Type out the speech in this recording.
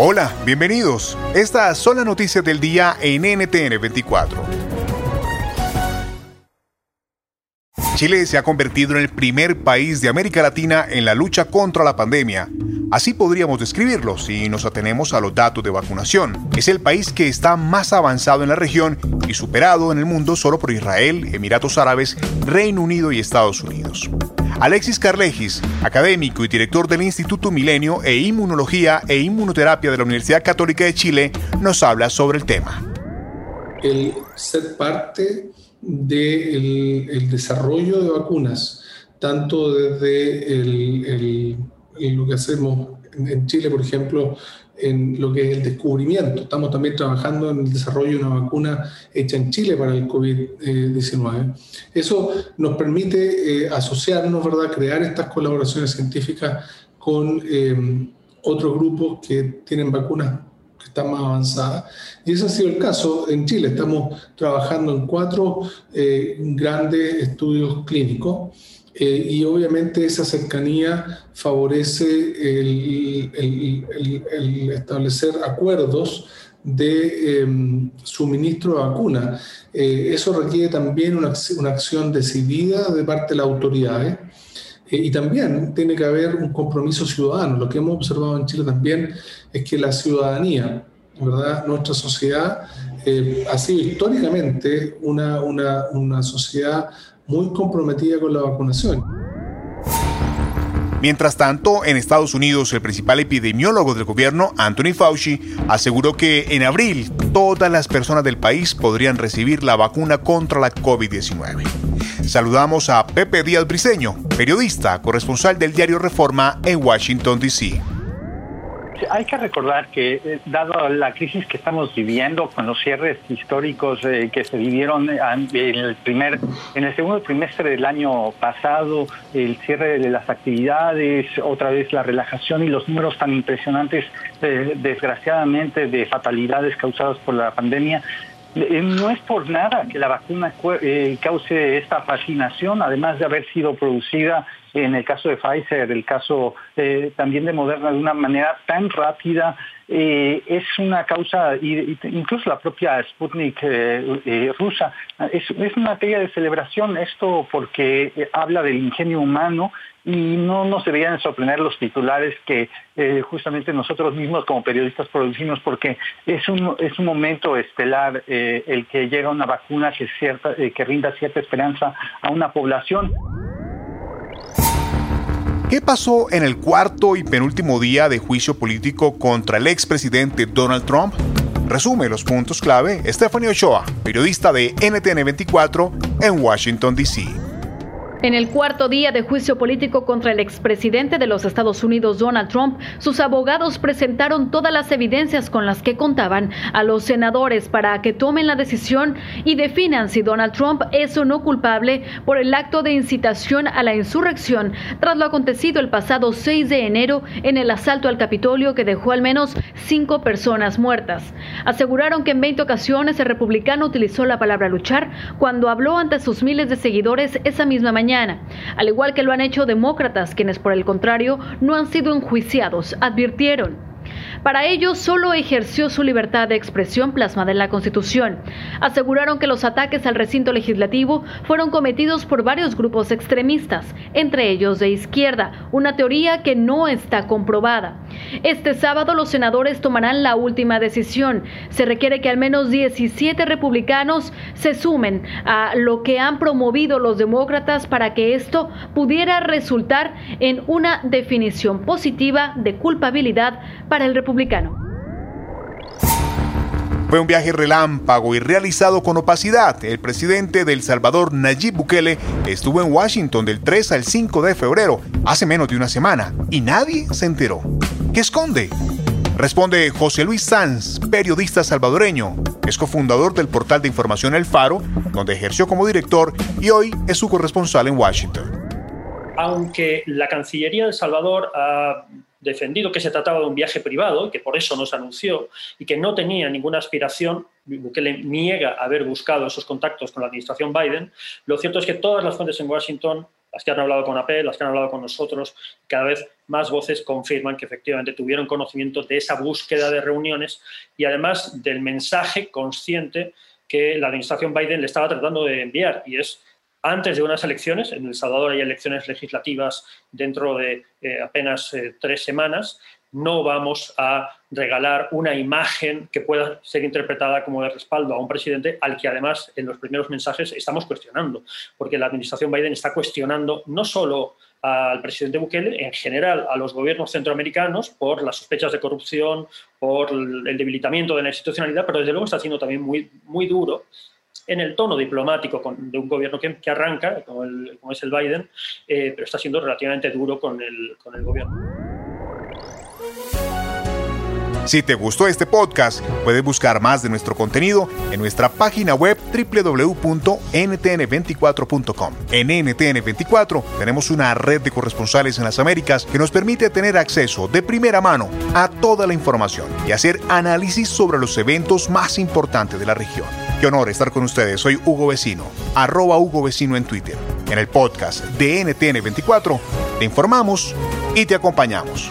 Hola, bienvenidos. Estas son las noticias del día en NTN 24. Chile se ha convertido en el primer país de América Latina en la lucha contra la pandemia. Así podríamos describirlo si nos atenemos a los datos de vacunación. Es el país que está más avanzado en la región y superado en el mundo solo por Israel, Emiratos Árabes, Reino Unido y Estados Unidos. Alexis Carlegis, académico y director del Instituto Milenio e Inmunología e Inmunoterapia de la Universidad Católica de Chile, nos habla sobre el tema. El ser parte del desarrollo de vacunas, tanto desde lo que hacemos en Chile, por ejemplo, en lo que es el descubrimiento. Estamos también trabajando en el desarrollo de una vacuna hecha en Chile para el COVID-19. Eso nos permite eh, asociarnos, ¿verdad? crear estas colaboraciones científicas con eh, otros grupos que tienen vacunas que están más avanzadas. Y ese ha sido el caso en Chile. Estamos trabajando en cuatro eh, grandes estudios clínicos eh, y obviamente esa cercanía favorece el, establecer acuerdos de em, suministro de vacuna. Eh, eso requiere también una, una, acción decidida de parte de las autoridades eh, y también tiene que haber un compromiso ciudadano. Lo que hemos observado en Chile también es que la ciudadanía, ¿verdad? nuestra sociedad, ha sido históricamente una, una, una sociedad muy comprometida con la vacunación. Mientras tanto, en Estados Unidos, el principal epidemiólogo del gobierno, Anthony Fauci, aseguró que en abril todas las personas del país podrían recibir la vacuna contra la COVID-19. Saludamos a Pepe Díaz Briceño, periodista, corresponsal del diario Reforma en Washington, D.C hay que recordar que, eh, dado la crisis que estamos viviendo con los cierres históricos eh, que se vivieron en el, primer, en el segundo trimestre del año pasado, el cierre de las actividades, otra vez la relajación y los números tan impresionantes, eh, desgraciadamente, de fatalidades causadas por la pandemia, no es por nada que la vacuna cause esta fascinación, además de haber sido producida en el caso de Pfizer, el caso eh, también de Moderna, de una manera tan rápida, eh, es una causa, incluso la propia Sputnik eh, rusa, es, una materia de celebración esto porque habla del ingenio humano y no nos deberían sorprender los titulares que justamente nosotros mismos como periodistas producimos porque es un, es un momento estelar el que llega una vacuna que, cierta, que rinda cierta esperanza a una población. ¿Qué pasó en el cuarto y penúltimo día de juicio político contra el expresidente Donald Trump? Resume los puntos clave Stephanie Ochoa, periodista de NTN 24 en Washington, D.C. En el cuarto día de juicio político contra el expresidente de los Estados Unidos, Donald Trump, sus abogados presentaron todas las evidencias con las que contaban a los senadores para que tomen la decisión y definan si Donald Trump es o no culpable por el acto de incitación a la insurrección tras lo acontecido el pasado 6 de enero en el asalto al Capitolio que dejó al menos cinco personas muertas. Aseguraron que en 20 ocasiones el republicano utilizó la palabra luchar cuando habló ante sus miles de seguidores esa misma mañana al igual que lo han hecho demócratas, quienes por el contrario no han sido enjuiciados, advirtieron. Para ello, solo ejerció su libertad de expresión plasmada en la Constitución. Aseguraron que los ataques al recinto legislativo fueron cometidos por varios grupos extremistas, entre ellos de izquierda, una teoría que no está comprobada. Este sábado los senadores tomarán la última decisión. Se requiere que al menos 17 republicanos se sumen a lo que han promovido los demócratas para que esto pudiera resultar en una definición positiva de culpabilidad para el republicano. Fue un viaje relámpago y realizado con opacidad. El presidente de El Salvador, Nayib Bukele, estuvo en Washington del 3 al 5 de febrero, hace menos de una semana, y nadie se enteró. ¿Qué esconde? Responde José Luis Sanz, periodista salvadoreño. Es cofundador del portal de información El Faro, donde ejerció como director y hoy es su corresponsal en Washington. Aunque la Cancillería de El Salvador ha defendido que se trataba de un viaje privado y que por eso nos anunció y que no tenía ninguna aspiración, le niega haber buscado esos contactos con la administración Biden, lo cierto es que todas las fuentes en Washington, las que han hablado con AP, las que han hablado con nosotros, cada vez más voces confirman que efectivamente tuvieron conocimiento de esa búsqueda de reuniones y además del mensaje consciente que la administración Biden le estaba tratando de enviar. Y es antes de unas elecciones, en El Salvador hay elecciones legislativas dentro de eh, apenas eh, tres semanas, no vamos a regalar una imagen que pueda ser interpretada como de respaldo a un presidente al que además en los primeros mensajes estamos cuestionando, porque la administración Biden está cuestionando no solo al presidente Bukele, en general a los gobiernos centroamericanos por las sospechas de corrupción, por el debilitamiento de la institucionalidad, pero desde luego está siendo también muy, muy duro en el tono diplomático de un gobierno que, arranca, como, es el Biden, eh, pero está siendo relativamente duro con el, con el gobierno. Si te gustó este podcast, puedes buscar más de nuestro contenido en nuestra página web www.ntn24.com. En NTN24 tenemos una red de corresponsales en las Américas que nos permite tener acceso de primera mano a toda la información y hacer análisis sobre los eventos más importantes de la región. Qué honor estar con ustedes. Soy Hugo Vecino, arroba Hugo Vecino en Twitter. En el podcast de NTN24 te informamos y te acompañamos.